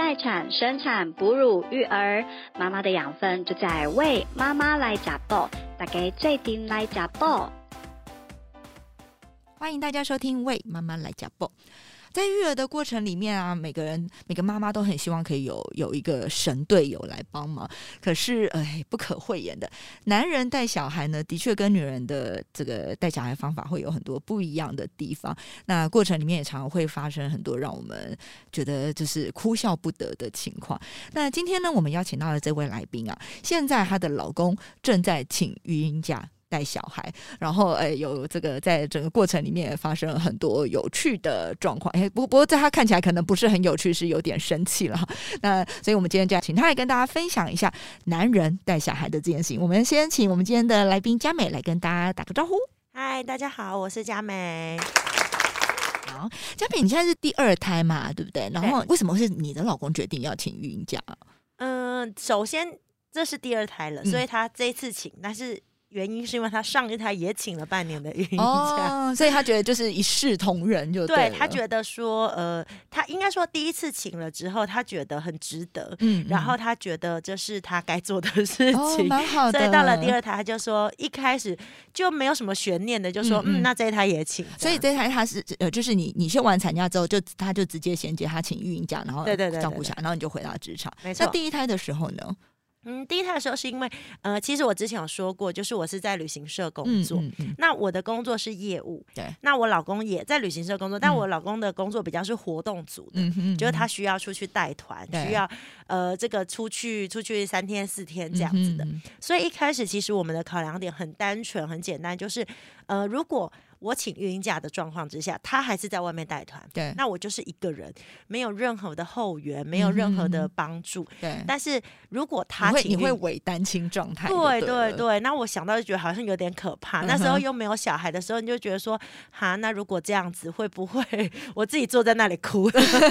待产、生产、哺乳、育儿，妈妈的养分就在为妈妈来加爆，大家最顶来加爆。欢迎大家收听《为妈妈来加爆》。在育儿的过程里面啊，每个人每个妈妈都很希望可以有有一个神队友来帮忙。可是，哎，不可讳言的，男人带小孩呢，的确跟女人的这个带小孩方法会有很多不一样的地方。那过程里面也常常会发生很多让我们觉得就是哭笑不得的情况。那今天呢，我们邀请到的这位来宾啊，现在她的老公正在请育婴假。带小孩，然后诶，有这个在整个过程里面发生了很多有趣的状况。诶，不不过在他看起来可能不是很有趣，是有点生气了。那所以我们今天就要请他来跟大家分享一下男人带小孩的这件事情。我们先请我们今天的来宾佳美来跟大家打个招呼。嗨，大家好，我是佳美。好，佳美，你现在是第二胎嘛，对不对？然后为什么是你的老公决定要请育婴假？嗯，首先这是第二胎了，所以他这一次请，但是。原因是因为他上一胎也请了半年的孕假，所以他觉得就是一视同仁，就对他觉得说，呃，他应该说第一次请了之后，他觉得很值得，嗯，然后他觉得这是他该做的事情，蛮好的。所以到了第二胎，他就说一开始就没有什么悬念的，就说，嗯，那这一胎也请。所以这一胎他是呃，就是你你休完产假之后，就他就直接衔接他请孕假，然后对对对照顾下，然后你就回到职场。没错。那第一胎的时候呢？嗯，第一胎的时候是因为，呃，其实我之前有说过，就是我是在旅行社工作，那我的工作是业务，对，那我老公也在旅行社工作，但我老公的工作比较是活动组的，就是他需要出去带团，需要呃这个出去出去三天四天这样子的，所以一开始其实我们的考量点很单纯很简单，就是呃如果。我请育婴假的状况之下，他还是在外面带团，对，那我就是一个人，没有任何的后援，没有任何的帮助，对。但是如果他请，你会伪单亲状态，对对对。那我想到就觉得好像有点可怕。那时候又没有小孩的时候，你就觉得说，哈，那如果这样子会不会我自己坐在那里哭？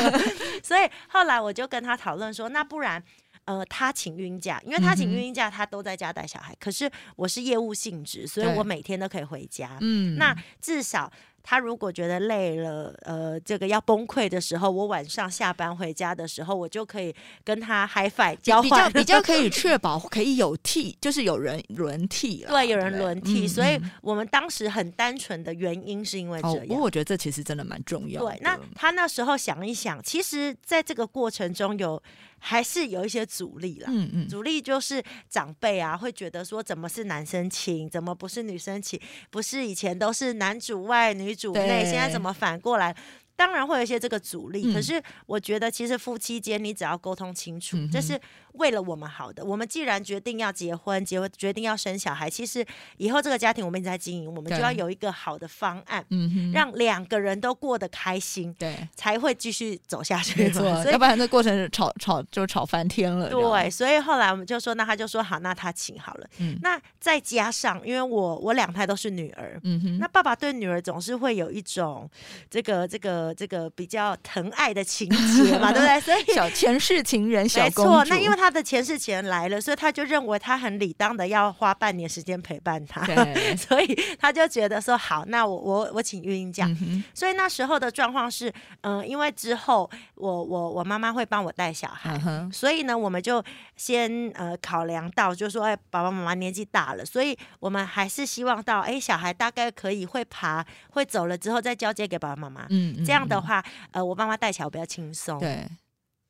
所以后来我就跟他讨论说，那不然。呃，他请孕假，因为他请孕假，他都在家带小孩。可是我是业务性质，所以我每天都可以回家。嗯，那至少他如果觉得累了，呃，这个要崩溃的时候，我晚上下班回家的时候，我就可以跟他 high five 交换，比较可以 确保可以有替，就是有人轮替了。对，有人轮替。所以我们当时很单纯的原因是因为这样。不过我觉得这其实真的蛮重要。对，那他那时候想一想，其实在这个过程中有。还是有一些阻力啦，嗯嗯，阻力就是长辈啊会觉得说，怎么是男生请，怎么不是女生请？不是以前都是男主外女主内，现在怎么反过来？当然会有一些这个阻力，可是我觉得其实夫妻间你只要沟通清楚，这是为了我们好的。我们既然决定要结婚，结婚决定要生小孩，其实以后这个家庭我们一直在经营，我们就要有一个好的方案，嗯让两个人都过得开心，对，才会继续走下去。没错，要不然这过程吵吵就吵翻天了。对，所以后来我们就说，那他就说好，那他请好了。嗯那再加上，因为我我两胎都是女儿，嗯哼，那爸爸对女儿总是会有一种这个这个。这个比较疼爱的情节嘛，对不对？所以小前世情人，小没错。那因为他的前世情人来了，所以他就认为他很理当的要花半年时间陪伴他，所以他就觉得说好，那我我我请孕婴假。所以那时候的状况是，嗯，因为之后我我我妈妈会帮我带小孩，所以呢，我们就先呃考量到，就说哎，爸爸妈妈年纪大了，所以我们还是希望到哎，小孩大概可以会爬会走了之后，再交接给爸爸妈妈，嗯，这样。这样的话，呃，我妈妈带起来我比较轻松。对，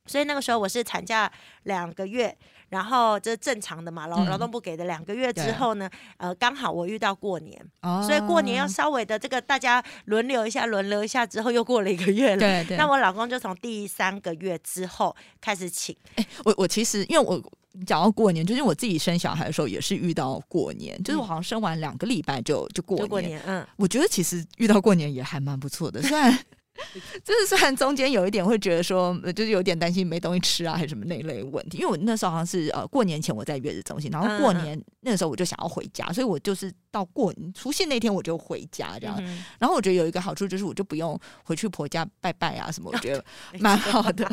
所以那个时候我是产假两个月，然后这正常的嘛，劳劳动部给的两个月之后呢，呃，刚好我遇到过年，哦所以过年要稍微的这个大家轮流一下，轮流一下之后又过了一个月了。对对。那我老公就从第三个月之后开始请。哎，我我其实因为我讲到过年，就是我自己生小孩的时候也是遇到过年，就是我好像生完两个礼拜就就过年。嗯，我觉得其实遇到过年也还蛮不错的，虽然。就是虽然中间有一点会觉得说，就是有点担心没东西吃啊，还是什么那一类问题。因为我那时候好像是呃过年前我在月子中心，然后过年那个时候我就想要回家，所以我就是到过除夕那天我就回家这样。然后我觉得有一个好处就是我就不用回去婆家拜拜啊什么，我觉得 蛮好的。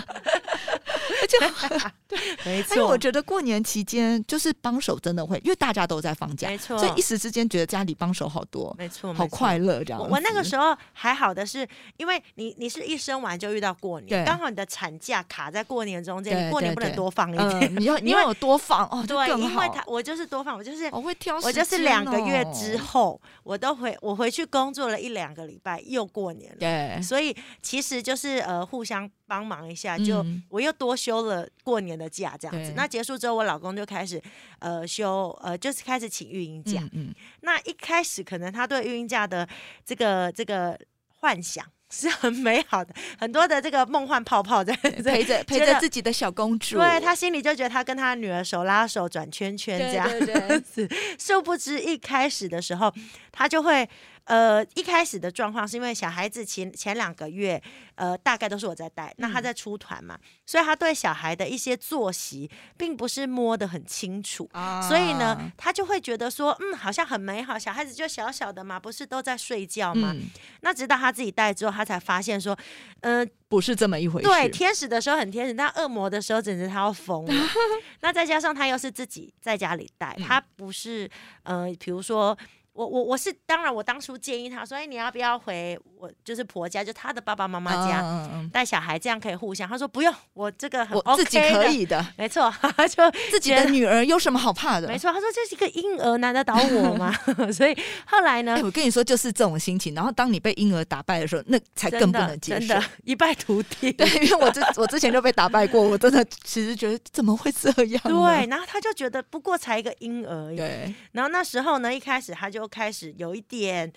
而且 对，没错。我觉得过年期间就是帮手真的会，因为大家都在放假，没错。所以一时之间觉得家里帮手好多，没错，好快乐这样。我那个时候还好的是，因为你你是一生完就遇到过年，刚好你的产假卡在过年中间，你过年不能多放一点，你要你要有多放哦，对，因为他我就是多放，我就是我会挑，我就是两个月之后，我都回我回去工作了一两个礼拜，又过年了，对，所以其实就是呃互相。帮忙一下，就我又多休了过年的假，这样子。那结束之后，我老公就开始呃休呃，就是开始请育婴假。嗯，那一开始可能他对育婴假的这个这个幻想是很美好的，很多的这个梦幻泡泡在 陪着陪着自己的小公主。对他心里就觉得他跟他女儿手拉手转圈圈这样子。殊不知一开始的时候，他就会。呃，一开始的状况是因为小孩子前前两个月，呃，大概都是我在带，那他在出团嘛，所以他对小孩的一些作息并不是摸得很清楚，所以呢，他就会觉得说，嗯，好像很美好，小孩子就小小的嘛，不是都在睡觉吗？那直到他自己带之后，他才发现说，嗯，不是这么一回事。对，天使的时候很天使，但恶魔的时候简直他要疯了。那再加上他又是自己在家里带，他不是，呃，比如说。我我我是当然，我当初建议他说：“哎，你要不要回我就是婆家，就他的爸爸妈妈家带小孩，这样可以互相。”他说：“不用，我这个很 OK 自己可以的，没错。”他就自己的女儿有什么好怕的？没错，他说：“这是一个婴儿，难得倒我吗？”所以后来呢，我跟你说，就是这种心情。然后当你被婴儿打败的时候，那才更不能接受，一败涂地。对，因为我之我之前就被打败过，我真的其实觉得怎么会这样？对，然后他就觉得不过才一个婴儿。对，然后那时候呢，一开始他就开始有一。点，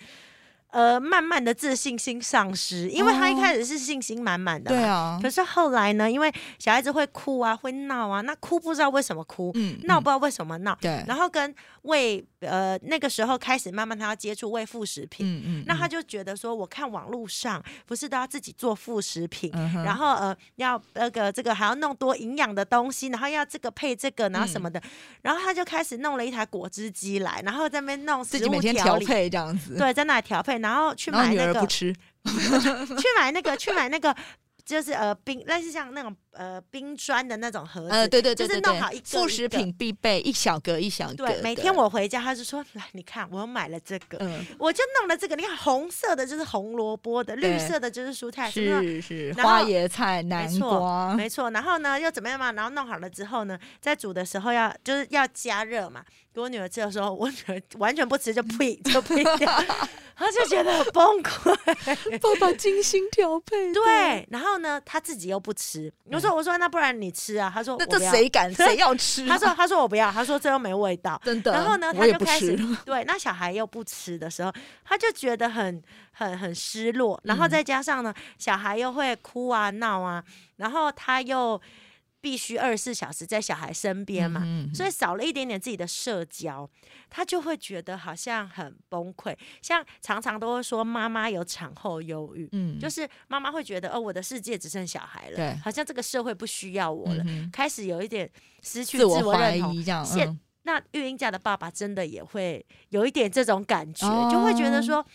呃，慢慢的自信心丧失，因为他一开始是信心满满的，对啊。可是后来呢，因为小孩子会哭啊，会闹啊，那哭不知道为什么哭，嗯，闹不知道为什么闹，对。然后跟喂，呃，那个时候开始慢慢他要接触喂副食品，嗯嗯，那他就觉得说，我看网络上不是都要自己做副食品，然后呃，要那个这个还要弄多营养的东西，然后要这个配这个，然后什么的，然后他就开始弄了一台果汁机来，然后在那边弄自己每天调配这样子。对，在那里调配，然后去买那个不吃，去买那个，去买那个，就是呃冰，类似像那种。呃，冰砖的那种盒子，呃，对对对，就是弄好一个副食品必备，一小格一小格。对，每天我回家，他就说：“来，你看，我买了这个，我就弄了这个。你看，红色的就是红萝卜的，绿色的就是蔬菜，是是花椰菜、南瓜，没错。然后呢，又怎么样嘛？然后弄好了之后呢，在煮的时候要就是要加热嘛。给我女儿吃的时候，我女儿完全不吃，就呸就呸 掉，她就觉得很崩溃。爸爸精心调配，对。然后呢，他自己又不吃。说我说那不然你吃啊？他说那这谁敢 谁要吃？他说他说我不要，他说这又没味道，真的。然后呢，他就开始 对那小孩又不吃的时候，他就觉得很很很失落。然后再加上呢，小孩又会哭啊闹啊，然后他又。必须二十四小时在小孩身边嘛，所以少了一点点自己的社交，他就会觉得好像很崩溃。像常常都会说妈妈有产后忧郁，嗯，就是妈妈会觉得哦，我的世界只剩小孩了，对，好像这个社会不需要我了，开始有一点失去自我怀疑这样。现那育婴假的爸爸真的也会有一点这种感觉，就会觉得说。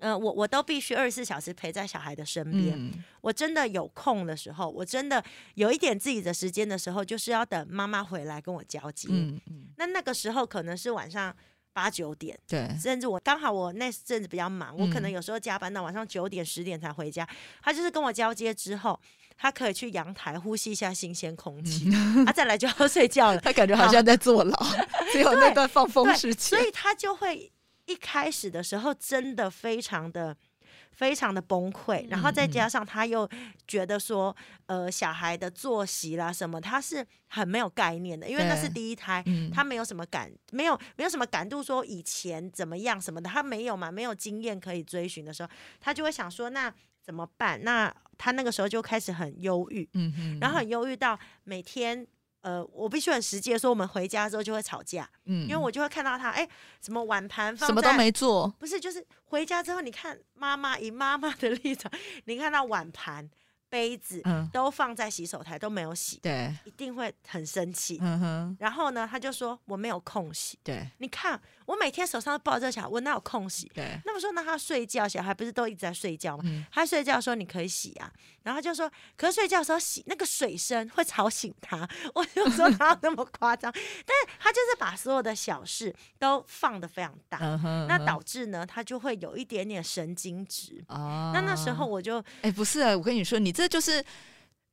嗯，我我都必须二十四小时陪在小孩的身边。我真的有空的时候，我真的有一点自己的时间的时候，就是要等妈妈回来跟我交接。嗯嗯。那那个时候可能是晚上八九点，对，甚至我刚好我那阵子比较忙，我可能有时候加班到晚上九点十点才回家。他就是跟我交接之后，他可以去阳台呼吸一下新鲜空气，他再来就要睡觉了。他感觉好像在坐牢，只有那段放风时期，所以他就会。一开始的时候，真的非常的、非常的崩溃，然后再加上他又觉得说，呃，小孩的作息啦什么，他是很没有概念的，因为那是第一胎，他没有什么感，没有没有什么感度，说以前怎么样什么的，他没有嘛，没有经验可以追寻的时候，他就会想说，那怎么办？那他那个时候就开始很忧郁，嗯然后很忧郁到每天。呃，我必须很实际的说，我们回家之后就会吵架，嗯，因为我就会看到他，哎，什么碗盘放什么都没做，不是，就是回家之后，你看妈妈以妈妈的立场，你看到碗盘杯子都放在洗手台都没有洗，对，一定会很生气。然后呢，他就说我没有空洗。对，你看我每天手上都抱着小孩，我哪有空洗？对。那么说，那他睡觉，小孩不是都一直在睡觉吗？他睡觉的时候你可以洗啊。然后就说，可是睡觉的时候洗那个水声会吵醒他。我就说哪有 那么夸张？但是他就是把所有的小事都放的非常大，那导致呢，他就会有一点点神经质。哦。那那时候我就，哎，不是啊，我跟你说，你这就是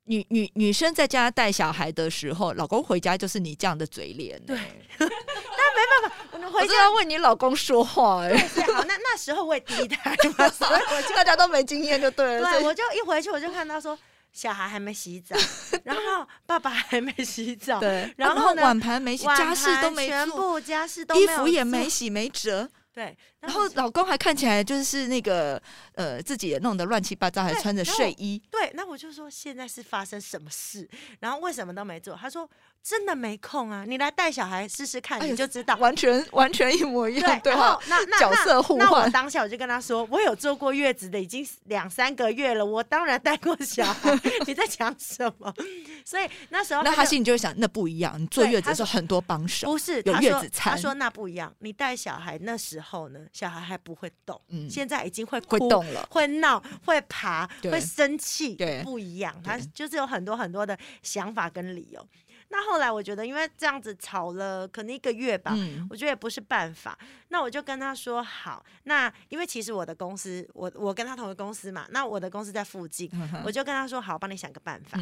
女女女生在家带小孩的时候，老公回家就是你这样的嘴脸。对。回家要为你老公说话。哎，好，那那时候我也第一胎嘛，所 以我就大家都没经验就对了。对，我就一回去我就看到说。小孩还没洗澡，然后爸爸还没洗澡，对，然后碗盘没洗，家事都没全部家事都衣服也没洗没折，对，然后老公还看起来就是那个呃自己也弄得乱七八糟，还穿着睡衣，对，那我就说现在是发生什么事，然后为什么都没做？他说。真的没空啊！你来带小孩试试看，你就知道，完全 完全一模一样。对，那那角色互换。那我当下我就跟他说，我有坐过月子的，已经两三个月了，我当然带过小孩。你在讲什么？所以那时候，那他心里就会想，那不一样。你坐月子的时候很多帮手，不是有月子餐。他说那不一样，你带小孩那时候呢，小孩还不会动，嗯，现在已经会会动了，会闹，会爬，会生气，对，不一样。他就是有很多很多的想法跟理由。那后来我觉得，因为这样子吵了可能一个月吧，我觉得也不是办法。那我就跟他说好，那因为其实我的公司，我我跟他同一个公司嘛，那我的公司在附近，我就跟他说好，帮你想个办法，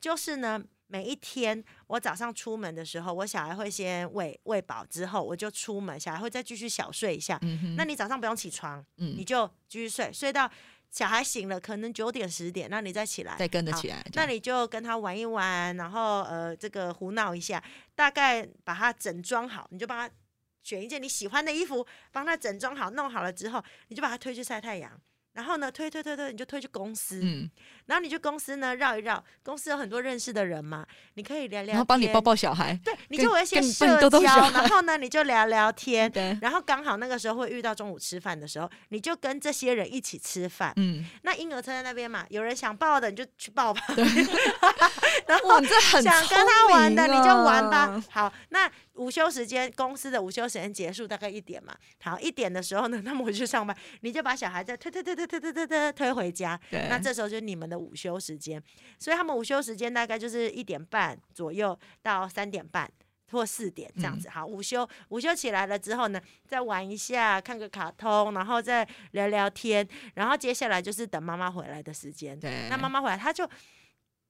就是呢，每一天我早上出门的时候，我小孩会先喂喂饱之后，我就出门，小孩会再继续小睡一下。那你早上不用起床，你就继续睡，睡到。小孩醒了，可能九点十点，那你再起来，再跟着起来，那你就跟他玩一玩，然后呃，这个胡闹一下，大概把他整装好，你就帮他选一件你喜欢的衣服，帮他整装好，弄好了之后，你就把他推去晒太阳。然后呢，推推推推，你就推去公司。嗯。然后你去公司呢，绕一绕，公司有很多认识的人嘛，你可以聊聊。然后帮你抱抱小孩。对，你就有一些社交。然后呢，你就聊聊天。对。然后刚好那个时候会遇到中午吃饭的时候，你就跟这些人一起吃饭。嗯。那婴儿车在那边嘛，有人想抱的你就去抱吧。对。然后想跟他玩的你就玩吧。好，那。午休时间，公司的午休时间结束大概一点嘛。好，一点的时候呢，他们回去上班，你就把小孩再推推推推推推推推推回家。那这时候就是你们的午休时间，所以他们午休时间大概就是一点半左右到三点半或四点这样子。好，午休午休起来了之后呢，再玩一下，看个卡通，然后再聊聊天，然后接下来就是等妈妈回来的时间。对，那妈妈回来，他就。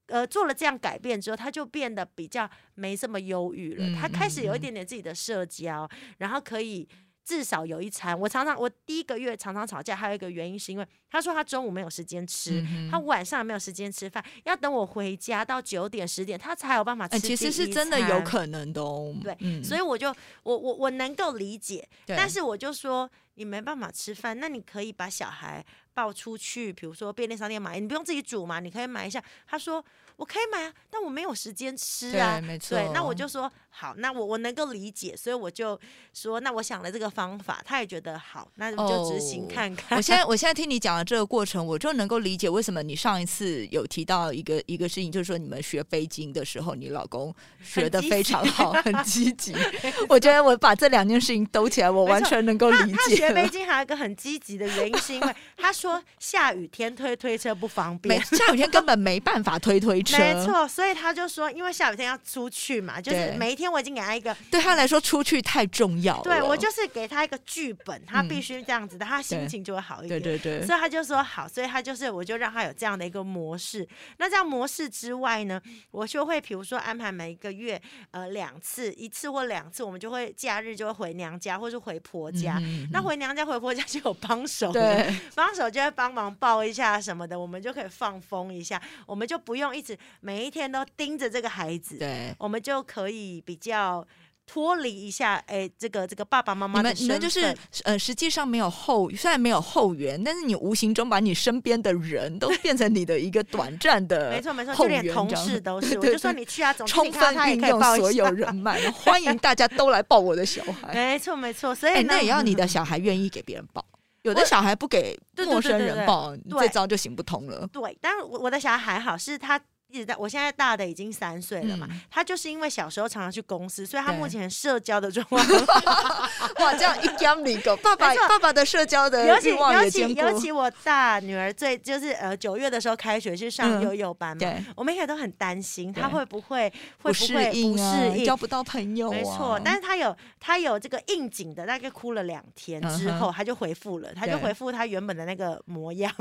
呃，做了这样改变之后，他就变得比较没这么忧郁了。他开始有一点点自己的社交，然后可以至少有一餐。我常常，我第一个月常常吵架，还有一个原因是因为他说他中午没有时间吃，他晚上没有时间吃饭，要等我回家到九点十点，他才有办法吃。其实是真的有可能的哦。对，所以我就我我我能够理解，但是我就说你没办法吃饭，那你可以把小孩。抱出去，比如说便利商店买，你不用自己煮嘛，你可以买一下。他说我可以买啊，但我没有时间吃啊。对，没错。对，那我就说好，那我我能够理解，所以我就说，那我想了这个方法，他也觉得好，那就执行看看。我现在我现在听你讲的这个过程，我就能够理解为什么你上一次有提到一个一个事情，就是说你们学飞经的时候，你老公学的非常好，很积极。我觉得我把这两件事情兜起来，我完全能够理解。他学飞经还有一个很积极的原因，是因为 他说。下雨天推推车不方便，下雨天根本没办法推推 车。没错，所以他就说，因为下雨天要出去嘛，就是每一天我已经给他一个，对他来说出去太重要。对我就是给他一个剧本，他必须这样子的，他心情就会好一点。对对对，所以他就说好，所以他就是我就让他有这样的一个模式。那这样模式之外呢，我就会比如说安排每一个月呃两次，一次或两次，我们就会假日就会回娘家或是回婆家。那回娘家回婆家就有帮手，对，帮手。就会帮忙抱一下什么的，我们就可以放风一下，我们就不用一直每一天都盯着这个孩子，对，我们就可以比较脱离一下，哎，这个这个爸爸妈妈们你们就是呃，实际上没有后，虽然没有后援，但是你无形中把你身边的人都 变成你的一个短暂的，没错没错，就连同事都 是，我就说你去啊，充分运用所有人脉，欢迎大家都来抱我的小孩，没错没错，所以那也要你的小孩愿意给别人抱。有的小孩不给陌生人抱，这招就行不通了。对，但是我我的小孩还好，是他。一直在，我现在大的已经三岁了嘛，他就是因为小时候常常去公司，所以他目前社交的状况 哇，这样一讲你个爸爸爸爸的社交的欲望也尤其尤其我大女儿最就是呃九月的时候开学去上悠悠班嘛，我们也都很担心他会不会会不会不适应，交不到朋友，没错，但是他有他有这个应景的，大概哭了两天之后，他就回复了，他就回复他原本的那个模样，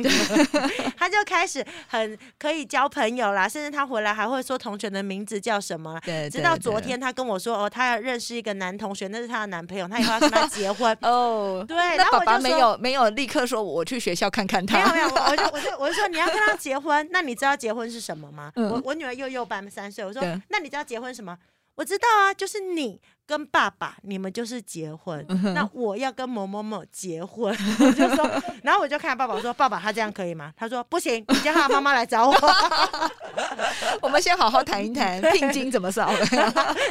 他就开始很可以交朋友啦。甚至他回来还会说同学的名字叫什么？对，直到昨天他跟我说哦，他要认识一个男同学，那是他的男朋友，他以后要跟他 结婚哦。对，然后我就没有没有立刻说我去学校看看他，没有没有，我就 我就我就说你要跟他结婚，那你知道结婚是什么吗？我我女儿幼幼班三岁，我说那你知道结婚什么？我知道啊，就是你。跟爸爸，你们就是结婚。那我要跟某某某结婚，我就说，然后我就看爸爸说：“爸爸，他这样可以吗？”他说：“不行，你叫他妈妈来找我。”我们先好好谈一谈聘金怎么扫。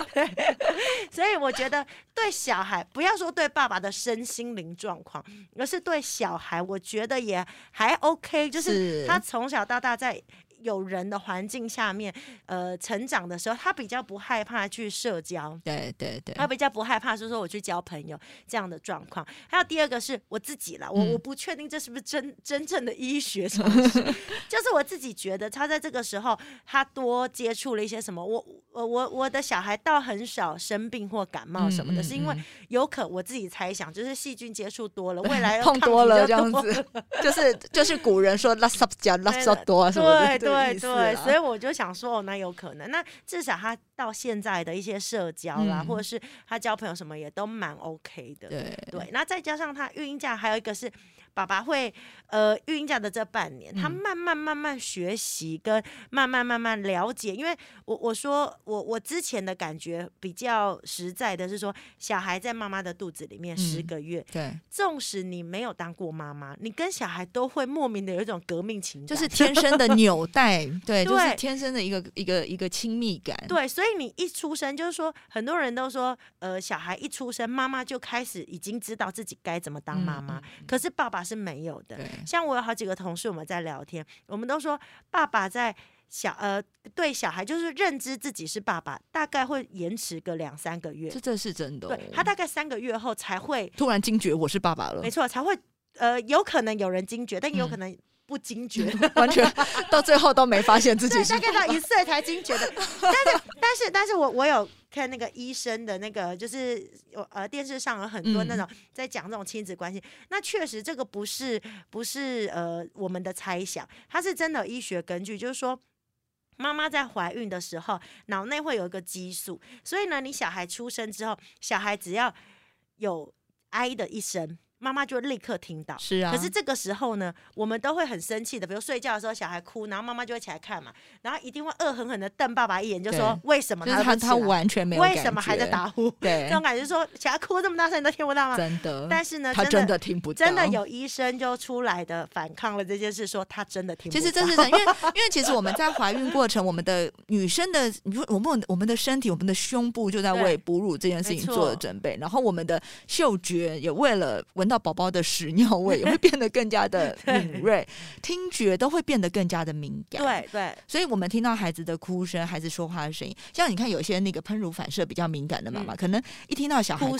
所以我觉得对小孩，不要说对爸爸的身心灵状况，而是对小孩，我觉得也还 OK。就是他从小到大在。有人的环境下面，呃，成长的时候，他比较不害怕去社交，对对对，他比较不害怕，是说我去交朋友这样的状况。还有第二个是我自己了，我我不确定这是不是真真正的医学常识，就是我自己觉得他在这个时候，他多接触了一些什么，我我我我的小孩倒很少生病或感冒什么的，是因为有可我自己猜想，就是细菌接触多了，未来 碰多了这样子，就是就是古人说拉萨加拉萨多什么的。对对，所以我就想说，哦，那有可能。那至少他到现在的一些社交啦，或者是他交朋友什么，也都蛮 OK 的。对对，那再加上他育婴假，还有一个是。爸爸会，呃，育婴假的这半年，他慢慢慢慢学习，跟慢慢慢慢了解。因为我我说我我之前的感觉比较实在的是说，小孩在妈妈的肚子里面十个月，对，纵使你没有当过妈妈，你跟小孩都会莫名的有一种革命情感，就是天生的纽带，对，就是天生的一个一个一个亲密感。对，所以你一出生，就是说很多人都说，呃，小孩一出生，妈妈就开始已经知道自己该怎么当妈妈，可是爸爸。是没有的。像我有好几个同事，我们在聊天，我们都说爸爸在小呃对小孩就是认知自己是爸爸，大概会延迟个两三个月。这这是真的。对他大概三个月后才会突然惊觉我是爸爸了。没错，才会呃有可能有人惊觉，但也有可能不惊觉，完全到最后都没发现自己是。大概到一岁才惊觉的。但是但是但是我我有。看那个医生的那个，就是有呃电视上有很多那种在讲这种亲子关系，那确实这个不是不是呃我们的猜想，它是真的医学根据，就是说妈妈在怀孕的时候脑内会有一个激素，所以呢你小孩出生之后，小孩只要有哀的一声。妈妈就立刻听到，是啊。可是这个时候呢，我们都会很生气的，比如睡觉的时候小孩哭，然后妈妈就会起来看嘛，然后一定会恶狠狠的瞪爸爸一眼，就说为什么他他完全没有为什么还在打呼？对，这种感觉说小孩哭这么大声你都听不到吗？真的。但是呢，他真的听不到。真的有医生就出来的反抗了这件事，说他真的听不到。其实这是因为因为其实我们在怀孕过程，我们的女生的我们我们的身体，我们的胸部就在为哺乳这件事情做了准备，然后我们的嗅觉也为了闻到宝宝的屎。尿味也会变得更加的 敏锐，听觉都会变得更加的敏感。对对，所以我们听到孩子的哭声、孩子说话的声音，像你看，有些那个喷乳反射比较敏感的妈妈，可能一听到小孩哭，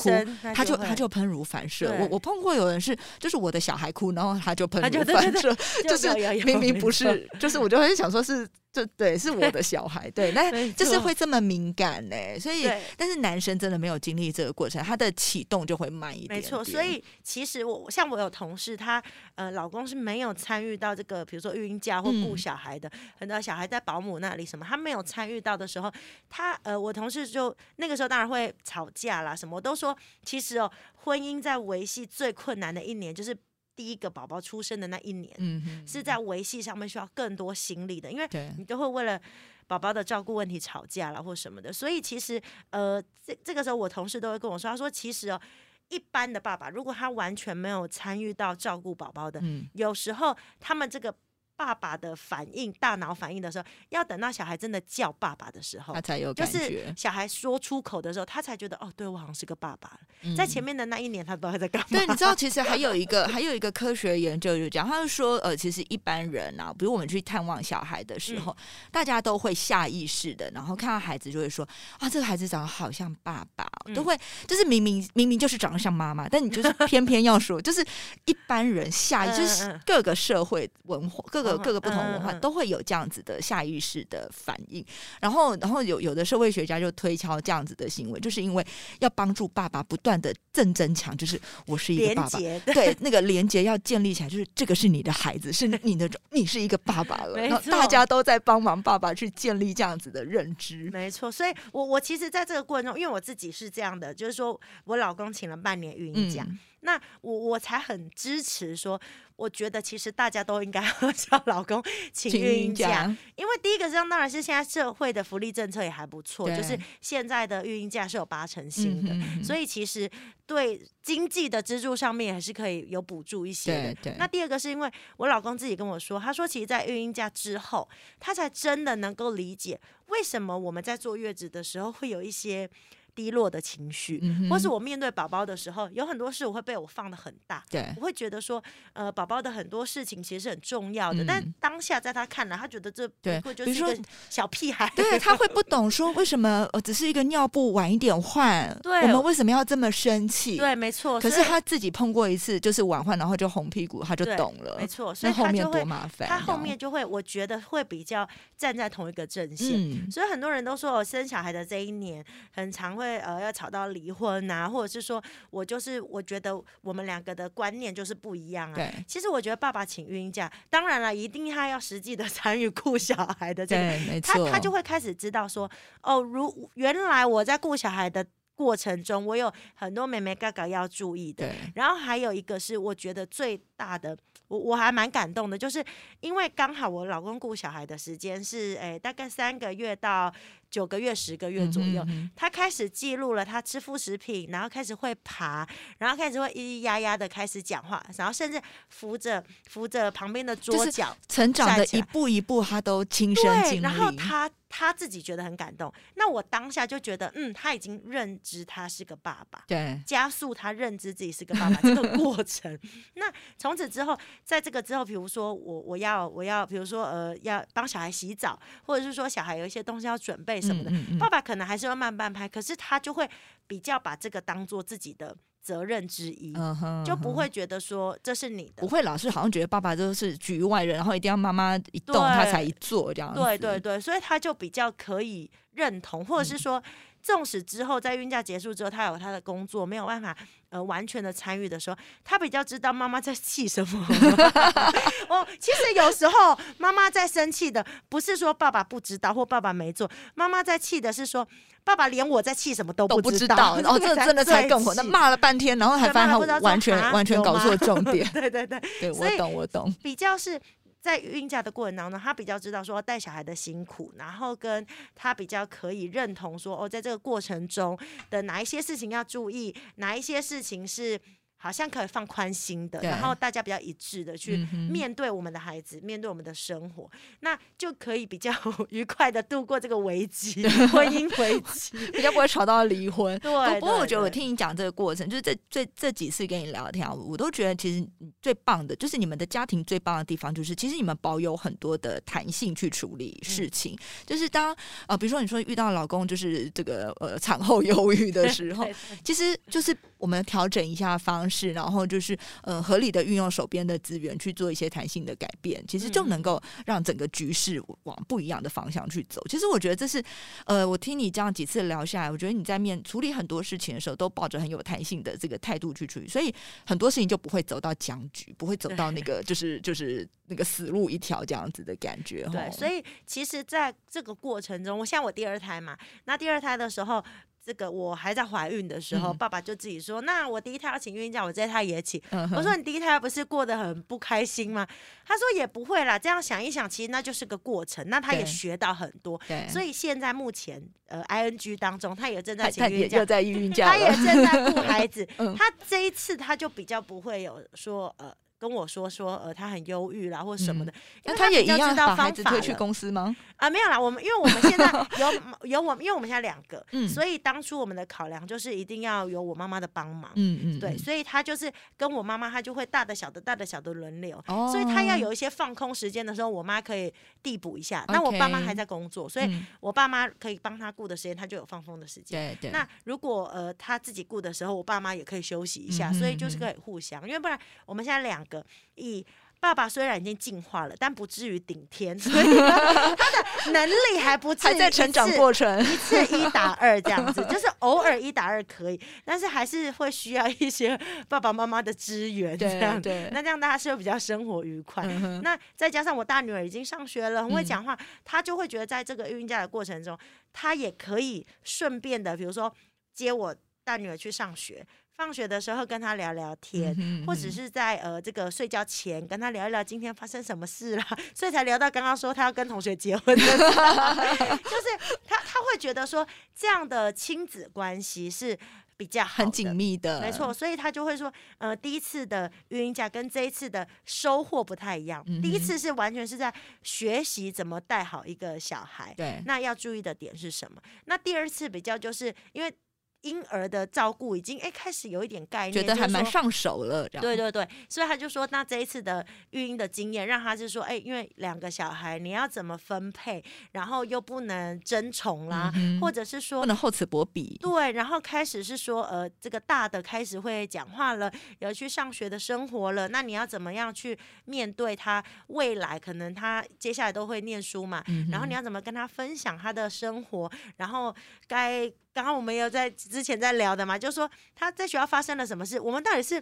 他就他就喷乳反射。我我碰过有人是，就是我的小孩哭，然后他就喷乳反射，就是明明不是，就是我就会想说是。这对是我的小孩，对，那就是会这么敏感呢，所以，但是男生真的没有经历这个过程，他的启动就会慢一点。没错，所以其实我像我有同事，他呃老公是没有参与到这个，比如说育婴假或顾小孩的，很多小孩在保姆那里什么，他没有参与到的时候，他呃我同事就那个时候当然会吵架啦，什么都说，其实哦，婚姻在维系最困难的一年就是。第一个宝宝出生的那一年，嗯，是在维系上面需要更多心力的，因为你都会为了宝宝的照顾问题吵架了或什么的，所以其实呃，这这个时候我同事都会跟我说，他说其实哦，一般的爸爸如果他完全没有参与到照顾宝宝的，嗯有时候他们这个爸爸的反应，大脑反应的时候，要等到小孩真的叫爸爸的时候，他才有感觉。小孩说出口的时候，他才觉得哦，对我好像是个爸爸了。在前面的那一年，他不知道在干嘛。对，你知道，其实还有一个，还有一个科学研究就讲，他就说，呃，其实一般人啊，比如我们去探望小孩的时候，大家都会下意识的，然后看到孩子就会说，啊，这个孩子长得好像爸爸，都会就是明明明明就是长得像妈妈，但你就是偏偏要说，就是一般人下意 就是各个社会文化各。各各个不同文化都会有这样子的下意识的反应，然后然后有有的社会学家就推敲这样子的行为，就是因为要帮助爸爸不断的正增强，就是我是一个爸爸，对那个连接要建立起来，就是这个是你的孩子，是你的，你是一个爸爸了，然后大家都在帮忙爸爸去建立这样子的认知，没错。所以我我其实在这个过程中，因为我自己是这样的，就是说我老公请了半年孕假。那我我才很支持说，我觉得其实大家都应该 叫老公请孕假，因为第一个是当然是现在社会的福利政策也还不错，就是现在的孕假是有八成新的，所以其实对经济的支柱上面还是可以有补助一些的。那第二个是因为我老公自己跟我说，他说其实，在孕假之后，他才真的能够理解为什么我们在坐月子的时候会有一些。低落的情绪，或是我面对宝宝的时候，有很多事我会被我放的很大，对，我会觉得说，呃，宝宝的很多事情其实是很重要的，但当下在他看来，他觉得这对，比如说小屁孩，对他会不懂说为什么呃只是一个尿布晚一点换，对，我们为什么要这么生气？对，没错。可是他自己碰过一次，就是晚换，然后就红屁股，他就懂了，没错。所以后面多麻烦，他后面就会，我觉得会比较站在同一个阵线。所以很多人都说，我生小孩的这一年，很常会呃要吵到。离婚啊，或者是说我就是我觉得我们两个的观念就是不一样啊。对，其实我觉得爸爸请孕假，当然了，一定他要实际的 参与顾小孩的这个，他他就会开始知道说，哦，如原来我在顾小孩的过程中，我有很多妹妹哥哥要注意的。然后还有一个是，我觉得最大的。我我还蛮感动的，就是因为刚好我老公顾小孩的时间是诶大概三个月到九个月十个月左右，他开始记录了他吃副食品，然后开始会爬，然后开始会咿咿呀呀的开始讲话，然后甚至扶着扶着旁边的桌角，成长的一步一步他都亲身经历，然后他。他自己觉得很感动，那我当下就觉得，嗯，他已经认知他是个爸爸，对，加速他认知自己是个爸爸这个 过程。那从此之后，在这个之后，比如说我我要我要，比如说呃，要帮小孩洗澡，或者是说小孩有一些东西要准备什么的，爸爸可能还是会慢半拍，可是他就会比较把这个当做自己的。责任之一，就不会觉得说这是你的，不会老是好像觉得爸爸就是局外人，然后一定要妈妈一动他才一做这样。对对对，所以他就比较可以认同，或者是说。纵使之后在孕假结束之后，他有他的工作，没有办法呃完全的参与的时候，他比较知道妈妈在气什么。哦，其实有时候妈妈在生气的不是说爸爸不知道或爸爸没做，妈妈在气的是说爸爸连我在气什么都不知道。哦，这 真的才更火，那骂了半天，然后还发现他完全完全搞错重点。对对对，对我懂我懂，比较是。在孕假的过程当中，他比较知道说带小孩的辛苦，然后跟他比较可以认同说哦，在这个过程中的哪一些事情要注意，哪一些事情是。好像可以放宽心的，然后大家比较一致的去面对我们的孩子，面对我们的生活，那就可以比较 愉快的度过这个危机，婚姻危机，比较不会吵到离婚。对，不过我觉得我听你讲这个过程，就是这这这几次跟你聊天，我都觉得其实最棒的，就是你们的家庭最棒的地方，就是其实你们保有很多的弹性去处理事情。就是当呃，比如说你说遇到老公就是这个呃产后忧郁的时候，其实就是我们调整一下方式。是，然后就是呃，合理的运用手边的资源去做一些弹性的改变，其实就能够让整个局势往不一样的方向去走。其实我觉得这是呃，我听你这样几次聊下来，我觉得你在面处理很多事情的时候，都抱着很有弹性的这个态度去处理，所以很多事情就不会走到僵局，不会走到那个 就是就是那个死路一条这样子的感觉。对，所以其实在这个过程中，我像我第二胎嘛，那第二胎的时候。这个我还在怀孕的时候，爸爸就自己说：“那我第一胎要请孕假，我这胎也请。”我说：“你第一胎不是过得很不开心吗？”他说：“也不会啦，这样想一想，其实那就是个过程。那他也学到很多。所以现在目前呃，ing 当中，他也正在请孕假，在孕假，他也正在顾孩子。他这一次他就比较不会有说呃。”跟我说说，呃，他很忧郁啦，或什么的。那他也一样把孩子推去公司吗？啊，没有啦，我们因为我们现在 有有我，因为我们现在两个，所以当初我们的考量就是一定要有我妈妈的帮忙。嗯嗯，对，所以他就是跟我妈妈，他就会大的小的大的小的轮流。哦。所以他要有一些放空时间的时候，我妈可以递补一下。那我爸妈还在工作，所以我爸妈可以帮他顾的时间，他就有放风的时间。对对。那如果呃他自己顾的时候，我爸妈也可以休息一下，所以就是可以互相，因为不然我们现在两个以。爸爸虽然已经进化了，但不至于顶天，所以他的能力还不还在成长过程，一次一打二这样子，就是偶尔一打二可以，但是还是会需要一些爸爸妈妈的支援这样。对，那这样大家是会比较生活愉快。那再加上我大女儿已经上学了，很会讲话，她就会觉得在这个孕假的过程中，她也可以顺便的，比如说接我大女儿去上学。放学的时候跟她聊聊天，或者是在呃这个睡觉前跟她聊一聊今天发生什么事了，所以才聊到刚刚说他要跟同学结婚，就是他他会觉得说这样的亲子关系是比较很紧密的，没错，所以他就会说，呃，第一次的孕假跟这一次的收获不太一样，第一次是完全是在学习怎么带好一个小孩，对，那要注意的点是什么？那第二次比较就是因为。婴儿的照顾已经哎开始有一点概念，觉得还蛮上手了。对对对，所以他就说，那这一次的育婴的经验，让他是说，哎，因为两个小孩，你要怎么分配，然后又不能争宠啦，或者是说不能厚此薄彼。对，然后开始是说，呃，这个大的开始会讲话了，有去上学的生活了，那你要怎么样去面对他未来？可能他接下来都会念书嘛，然后你要怎么跟他分享他的生活，然后该。刚刚我们有在之前在聊的嘛，就是说他在学校发生了什么事，我们到底是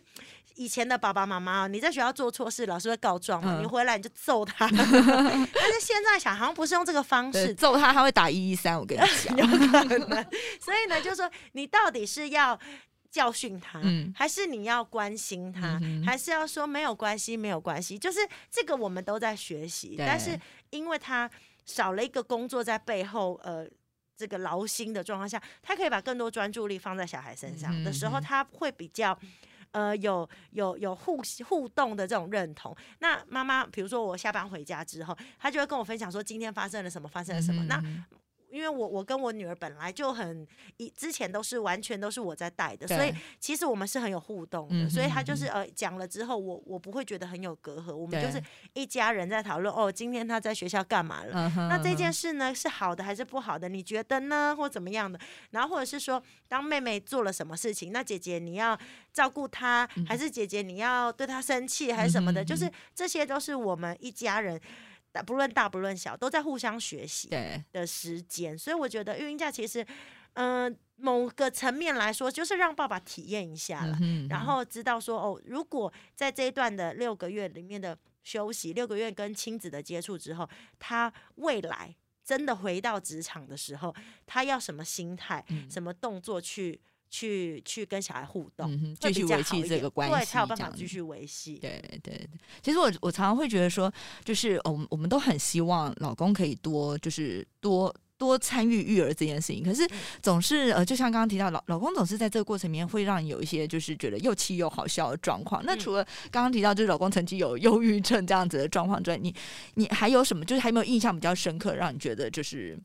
以前的爸爸妈妈，你在学校做错事，老师会告状嘛？你回来你就揍他，但是现在想好像不是用这个方式揍他，他会打一一三，我跟你讲，有可能。所以呢，就是说你到底是要教训他，还是你要关心他，还是要说没有关系，没有关系？就是这个我们都在学习，但是因为他少了一个工作在背后，呃。这个劳心的状况下，他可以把更多专注力放在小孩身上的时候，他会比较呃有有有互互动的这种认同。那妈妈，比如说我下班回家之后，他就会跟我分享说今天发生了什么，发生了什么。那因为我我跟我女儿本来就很一之前都是完全都是我在带的，所以其实我们是很有互动的，所以他就是呃讲了之后，我我不会觉得很有隔阂，我们就是一家人在讨论哦，今天他在学校干嘛了？那这件事呢是好的还是不好的？你觉得呢？或怎么样的？然后或者是说，当妹妹做了什么事情，那姐姐你要照顾她，还是姐姐你要对她生气，还是什么的？就是这些都是我们一家人。不论大不论小，都在互相学习的时间，所以我觉得育婴假其实，嗯，某个层面来说，就是让爸爸体验一下了，然后知道说，哦，如果在这一段的六个月里面的休息，六个月跟亲子的接触之后，他未来真的回到职场的时候，他要什么心态、什么动作去。去去跟小孩互动，继续维系这个关系，对，才有办法继续维系。对对对，其实我我常常会觉得说，就是我们我们都很希望老公可以多，就是多多参与育儿这件事情。可是总是呃，就像刚刚提到，老老公总是在这个过程里面会让你有一些就是觉得又气又好笑的状况。那除了刚刚提到就是老公曾经有忧郁症这样子的状况之外，你你还有什么？就是还有没有印象比较深刻，让你觉得就是？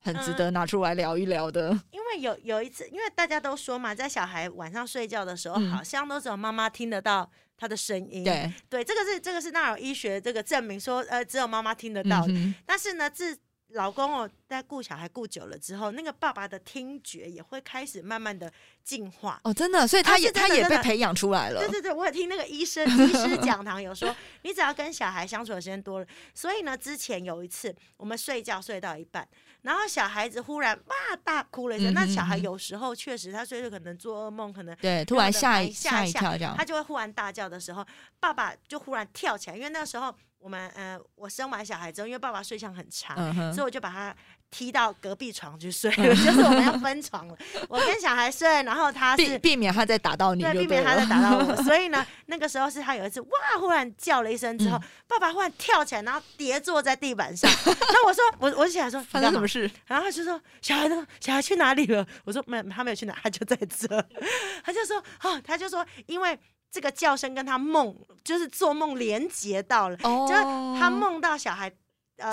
很值得拿出来聊一聊的，因为有有一次，因为大家都说嘛，在小孩晚上睡觉的时候，好像都只有妈妈听得到他的声音。对对，这个是这个是那有医学这个证明说，呃，只有妈妈听得到。但是呢，自老公哦，在顾小孩顾久了之后，那个爸爸的听觉也会开始慢慢的进化。哦，真的，所以他也他也被培养出来了。对对对，我有听那个医生 医师讲堂有说，你只要跟小孩相处的时间多了，所以呢，之前有一次我们睡觉睡到一半。然后小孩子忽然哇大哭了一声，那小孩有时候确实他睡着可能做噩梦，可能对突然吓一吓一跳这样，他就会忽然大叫的时候，爸爸就忽然跳起来，因为那时候我们呃我生完小孩之后，因为爸爸睡相很差，所以我就把他。踢到隔壁床去睡，就是我们要分床了。我跟小孩睡，然后他是避免他再打到你，对，避免他再打到我。所以呢，那个时候是他有一次哇，忽然叫了一声之后，爸爸忽然跳起来，然后跌坐在地板上。那我说，我我起来说发生什么事？然后他就说小孩呢？小孩去哪里了？我说没，他没有去哪，他就在这。他就说哦，他就说因为。这个叫声跟他梦就是做梦连接到了，就是他梦到小孩。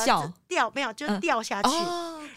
叫掉没有，就掉下去，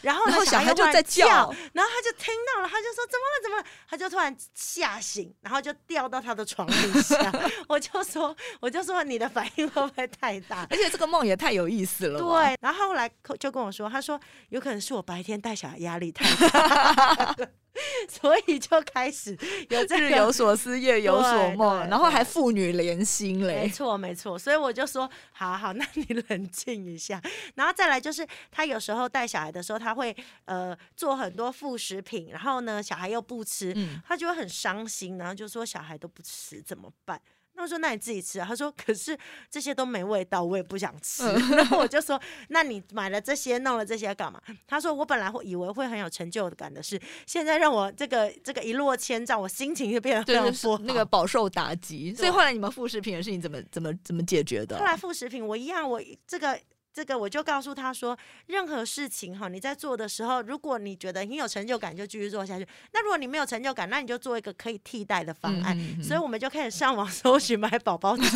然后呢，小孩就在叫，然后他就听到了，他就说怎么了怎么了，他就突然吓醒，然后就掉到他的床底下。我就说我就说你的反应会不会太大？而且这个梦也太有意思了。对，然后后来就跟我说，他说有可能是我白天带小孩压力太大。所以就开始有这日有所思夜有所梦，然后还父女连心嘞。没错没错，所以我就说，好好，那你冷静一下。然后再来就是，他有时候带小孩的时候，他会呃做很多副食品，然后呢，小孩又不吃，他就会很伤心，然后就说小孩都不吃怎么办？他说：“那你自己吃啊。”他说：“可是这些都没味道，我也不想吃。”然后我就说：“那你买了这些，弄了这些干嘛？”他说：“我本来会以为会很有成就感的事，现在让我这个这个一落千丈，我心情就变得非常不那个饱受打击。所以后来你们副食品的事情怎么怎么怎么解决的？后来副食品我一样，我这个。”这个我就告诉他说，任何事情哈，你在做的时候，如果你觉得你有成就感，就继续做下去。那如果你没有成就感，那你就做一个可以替代的方案。所以我们就开始上网搜寻买宝宝粥。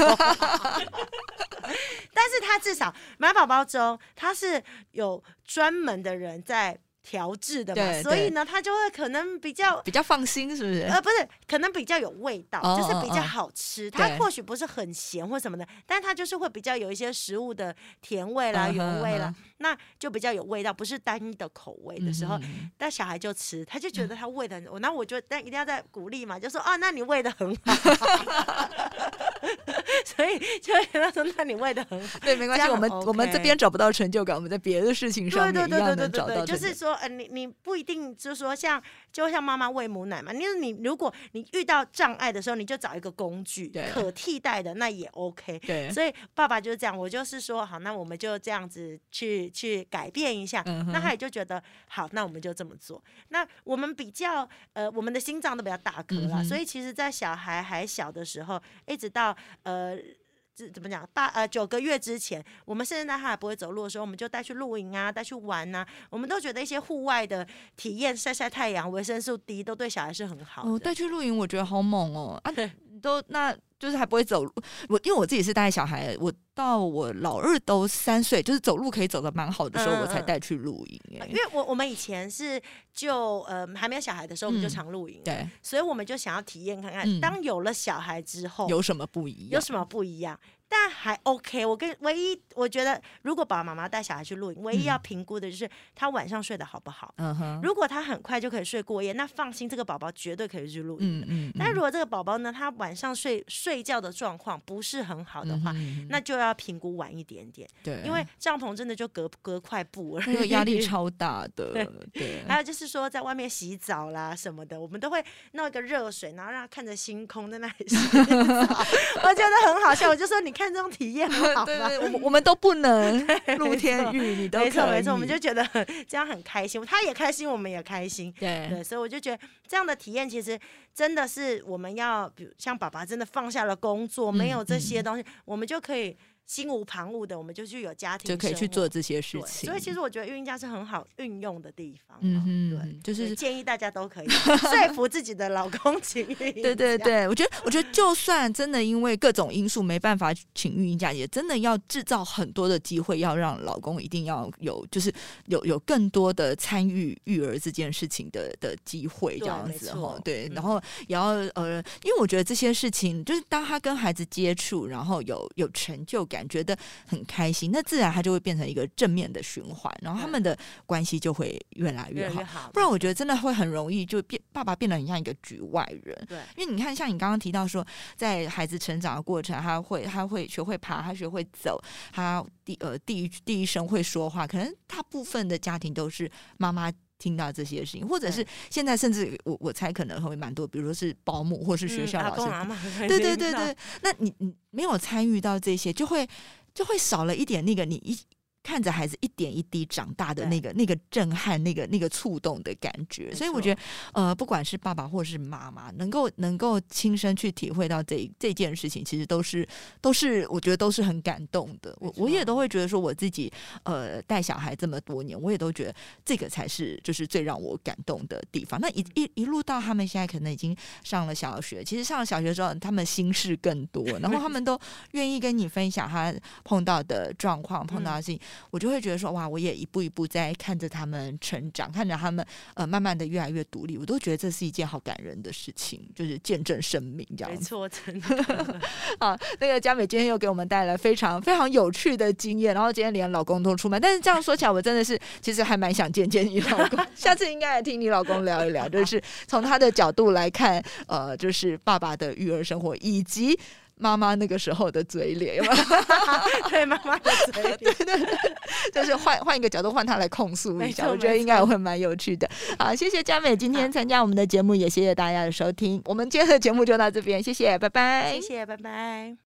但是他至少买宝宝粥，他是有专门的人在。调制的嘛，所以呢，它就会可能比较比较放心，是不是？呃，不是，可能比较有味道，就是比较好吃。它或许不是很咸或什么的，但它就是会比较有一些食物的甜味啦、原味啦，那就比较有味道，不是单一的口味的时候。但小孩就吃，他就觉得他喂的很，那我就但一定要在鼓励嘛，就说啊，那你喂的很好。所以就跟他说，那你喂的很好。对，没关系，我们我们这边找不到成就感，我们在别的事情上面一样能找到。就是说。呃，你你不一定就是说像就像妈妈喂母奶嘛，因为你如果你遇到障碍的时候，你就找一个工具可替代的，那也 OK。对，所以爸爸就是这样，我就是说好，那我们就这样子去去改变一下，那他也就觉得好，那我们就这么做。那我们比较呃，我们的心脏都比较大颗了，所以其实，在小孩还小的时候，一直到呃。这怎么讲？八呃九个月之前，我们甚至在他还不会走路的时候，我们就带去露营啊，带去玩啊。我们都觉得一些户外的体验，晒晒太阳，维生素 D 都对小孩是很好的。带去露营，我觉得好猛哦！啊，都那。就是还不会走路，我因为我自己是带小孩，我到我老二都三岁，就是走路可以走的蛮好的时候，我才带去露营。因为我我们以前是就呃还没有小孩的时候，我们就常露营，对，所以我们就想要体验看看，当有了小孩之后有什么不一样？有什么不一样？但还 OK，我跟唯一我觉得，如果爸爸妈妈带小孩去露营，唯一要评估的就是他晚上睡得好不好。嗯哼。如果他很快就可以睡过夜，那放心，这个宝宝绝对可以去露营。嗯嗯。但如果这个宝宝呢，他晚上睡睡觉的状况不是很好的话，那就要评估晚一点点。对。因为帐篷真的就隔隔块布，那个压力超大的。对对。还有就是说，在外面洗澡啦什么的，我们都会弄一个热水，然后让他看着星空在那里洗澡。我觉得很好笑，我就说你看。这种体验很好，对对，我们我们都不能露天浴，你都没错没错，我们就觉得这样很开心，他也开心，我们也开心，对对，所以我就觉得这样的体验其实真的是我们要，比如像爸爸真的放下了工作，没有这些东西，我们就可以。心无旁 �right 的，我们就去有家庭，就可以去做这些事情。所以其实我觉得孕假是很好运用的地方。嗯嗯，对，就是建议大家都可以 说服自己的老公请孕。对对对，我觉得我觉得就算真的因为各种因素没办法请孕假，也真的要制造很多的机会，要让老公一定要有，就是有有更多的参与育儿这件事情的的机会，这样子哈。对，然后也要呃，因为我觉得这些事情，就是当他跟孩子接触，然后有有成就。感觉得很开心，那自然他就会变成一个正面的循环，然后他们的关系就会越来越好。不然我觉得真的会很容易就变，爸爸变得很像一个局外人。对，因为你看，像你刚刚提到说，在孩子成长的过程，他会他会学会爬，他学会走，他第呃第一第一声会说话，可能大部分的家庭都是妈妈。听到这些事情，或者是现在甚至我我猜可能会蛮多，比如说是保姆或是学校老师，对对对对。那你你没有参与到这些，就会就会少了一点那个你一看着孩子一点一滴长大的那个那个震撼、那个那个触动的感觉，所以我觉得，呃，不管是爸爸或是妈妈，能够能够亲身去体会到这这件事情，其实都是都是我觉得都是很感动的。我我也都会觉得说，我自己呃带小孩这么多年，我也都觉得这个才是就是最让我感动的地方。那一一一路到他们现在可能已经上了小学，其实上了小学之后，他们心事更多，然后他们都愿意跟你分享他碰到的状况、碰到的事情。我就会觉得说哇，我也一步一步在看着他们成长，看着他们呃慢慢的越来越独立，我都觉得这是一件好感人的事情，就是见证生命这样。没错，真的。好，那个佳美今天又给我们带来非常非常有趣的经验，然后今天连老公都出门，但是这样说起来，我真的是其实还蛮想见见你老公，下次应该来听你老公聊一聊，就是从他的角度来看，呃，就是爸爸的育儿生活以及。妈妈那个时候的嘴脸？对妈妈的嘴脸，对对对，就是换换一个角度，换他来控诉一下，我觉得应该会蛮有趣的。好，谢谢佳美今天参加我们的节目，也谢谢大家的收听。我们今天的节目就到这边，谢谢，拜拜，谢谢，拜拜。